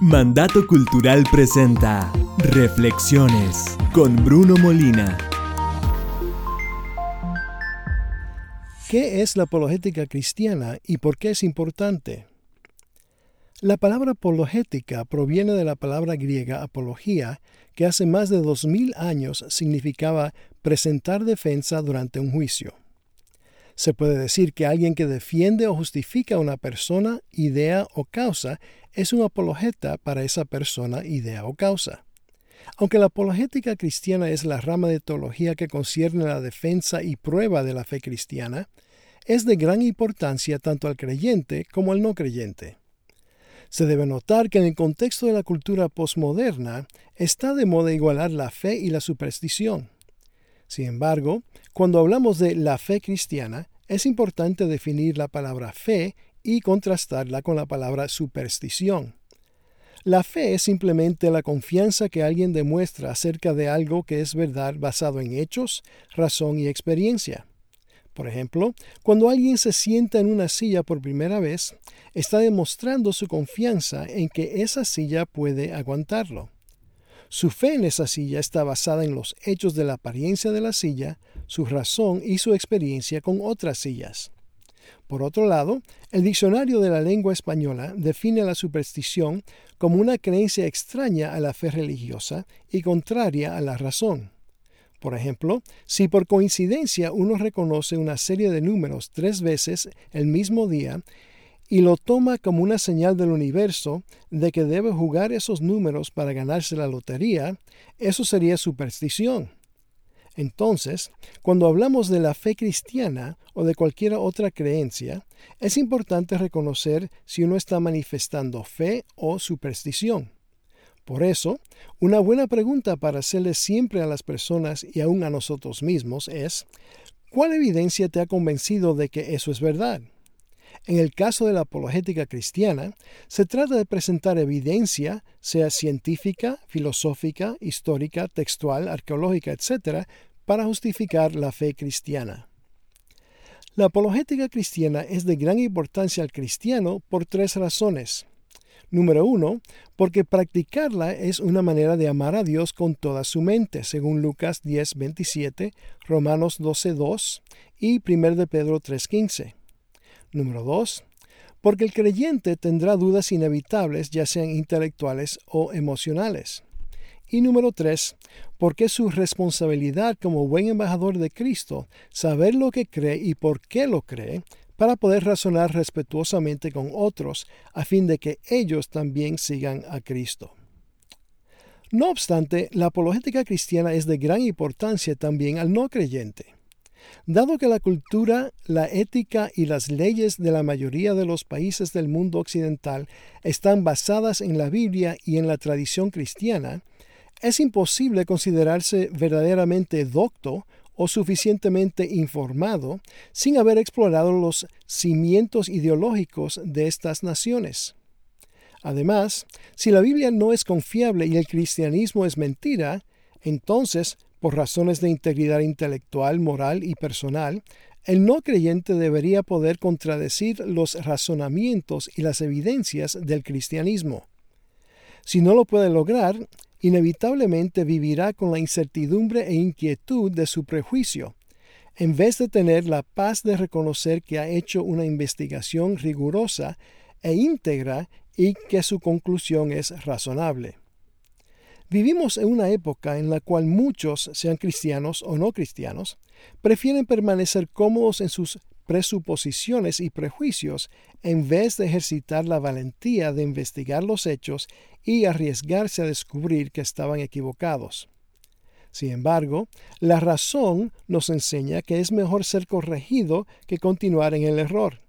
Mandato Cultural presenta Reflexiones con Bruno Molina. ¿Qué es la apologética cristiana y por qué es importante? La palabra apologética proviene de la palabra griega apología, que hace más de dos mil años significaba presentar defensa durante un juicio. Se puede decir que alguien que defiende o justifica a una persona, idea o causa es un apologeta para esa persona, idea o causa. Aunque la apologética cristiana es la rama de teología que concierne la defensa y prueba de la fe cristiana, es de gran importancia tanto al creyente como al no creyente. Se debe notar que en el contexto de la cultura postmoderna está de moda igualar la fe y la superstición. Sin embargo, cuando hablamos de la fe cristiana, es importante definir la palabra fe y contrastarla con la palabra superstición. La fe es simplemente la confianza que alguien demuestra acerca de algo que es verdad basado en hechos, razón y experiencia. Por ejemplo, cuando alguien se sienta en una silla por primera vez, está demostrando su confianza en que esa silla puede aguantarlo. Su fe en esa silla está basada en los hechos de la apariencia de la silla, su razón y su experiencia con otras sillas. Por otro lado, el diccionario de la lengua española define la superstición como una creencia extraña a la fe religiosa y contraria a la razón. Por ejemplo, si por coincidencia uno reconoce una serie de números tres veces el mismo día y lo toma como una señal del universo de que debe jugar esos números para ganarse la lotería, eso sería superstición. Entonces, cuando hablamos de la fe cristiana o de cualquier otra creencia, es importante reconocer si uno está manifestando fe o superstición. Por eso, una buena pregunta para hacerle siempre a las personas y aún a nosotros mismos es, ¿cuál evidencia te ha convencido de que eso es verdad? En el caso de la apologética cristiana, se trata de presentar evidencia, sea científica, filosófica, histórica, textual, arqueológica, etc., para justificar la fe cristiana. La apologética cristiana es de gran importancia al cristiano por tres razones. Número uno, porque practicarla es una manera de amar a Dios con toda su mente, según Lucas 10, 27, Romanos 12, 2 y 1 de Pedro 3, 15. Número 2. Porque el creyente tendrá dudas inevitables, ya sean intelectuales o emocionales. Y número 3. Porque es su responsabilidad como buen embajador de Cristo saber lo que cree y por qué lo cree, para poder razonar respetuosamente con otros, a fin de que ellos también sigan a Cristo. No obstante, la apologética cristiana es de gran importancia también al no creyente. Dado que la cultura, la ética y las leyes de la mayoría de los países del mundo occidental están basadas en la Biblia y en la tradición cristiana, es imposible considerarse verdaderamente docto o suficientemente informado sin haber explorado los cimientos ideológicos de estas naciones. Además, si la Biblia no es confiable y el cristianismo es mentira, entonces por razones de integridad intelectual, moral y personal, el no creyente debería poder contradecir los razonamientos y las evidencias del cristianismo. Si no lo puede lograr, inevitablemente vivirá con la incertidumbre e inquietud de su prejuicio, en vez de tener la paz de reconocer que ha hecho una investigación rigurosa e íntegra y que su conclusión es razonable. Vivimos en una época en la cual muchos, sean cristianos o no cristianos, prefieren permanecer cómodos en sus presuposiciones y prejuicios en vez de ejercitar la valentía de investigar los hechos y arriesgarse a descubrir que estaban equivocados. Sin embargo, la razón nos enseña que es mejor ser corregido que continuar en el error,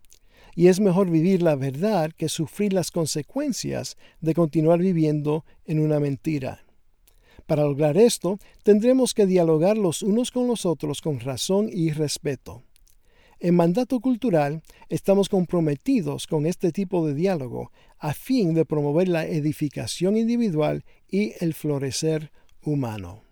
y es mejor vivir la verdad que sufrir las consecuencias de continuar viviendo en una mentira. Para lograr esto, tendremos que dialogar los unos con los otros con razón y respeto. En mandato cultural estamos comprometidos con este tipo de diálogo a fin de promover la edificación individual y el florecer humano.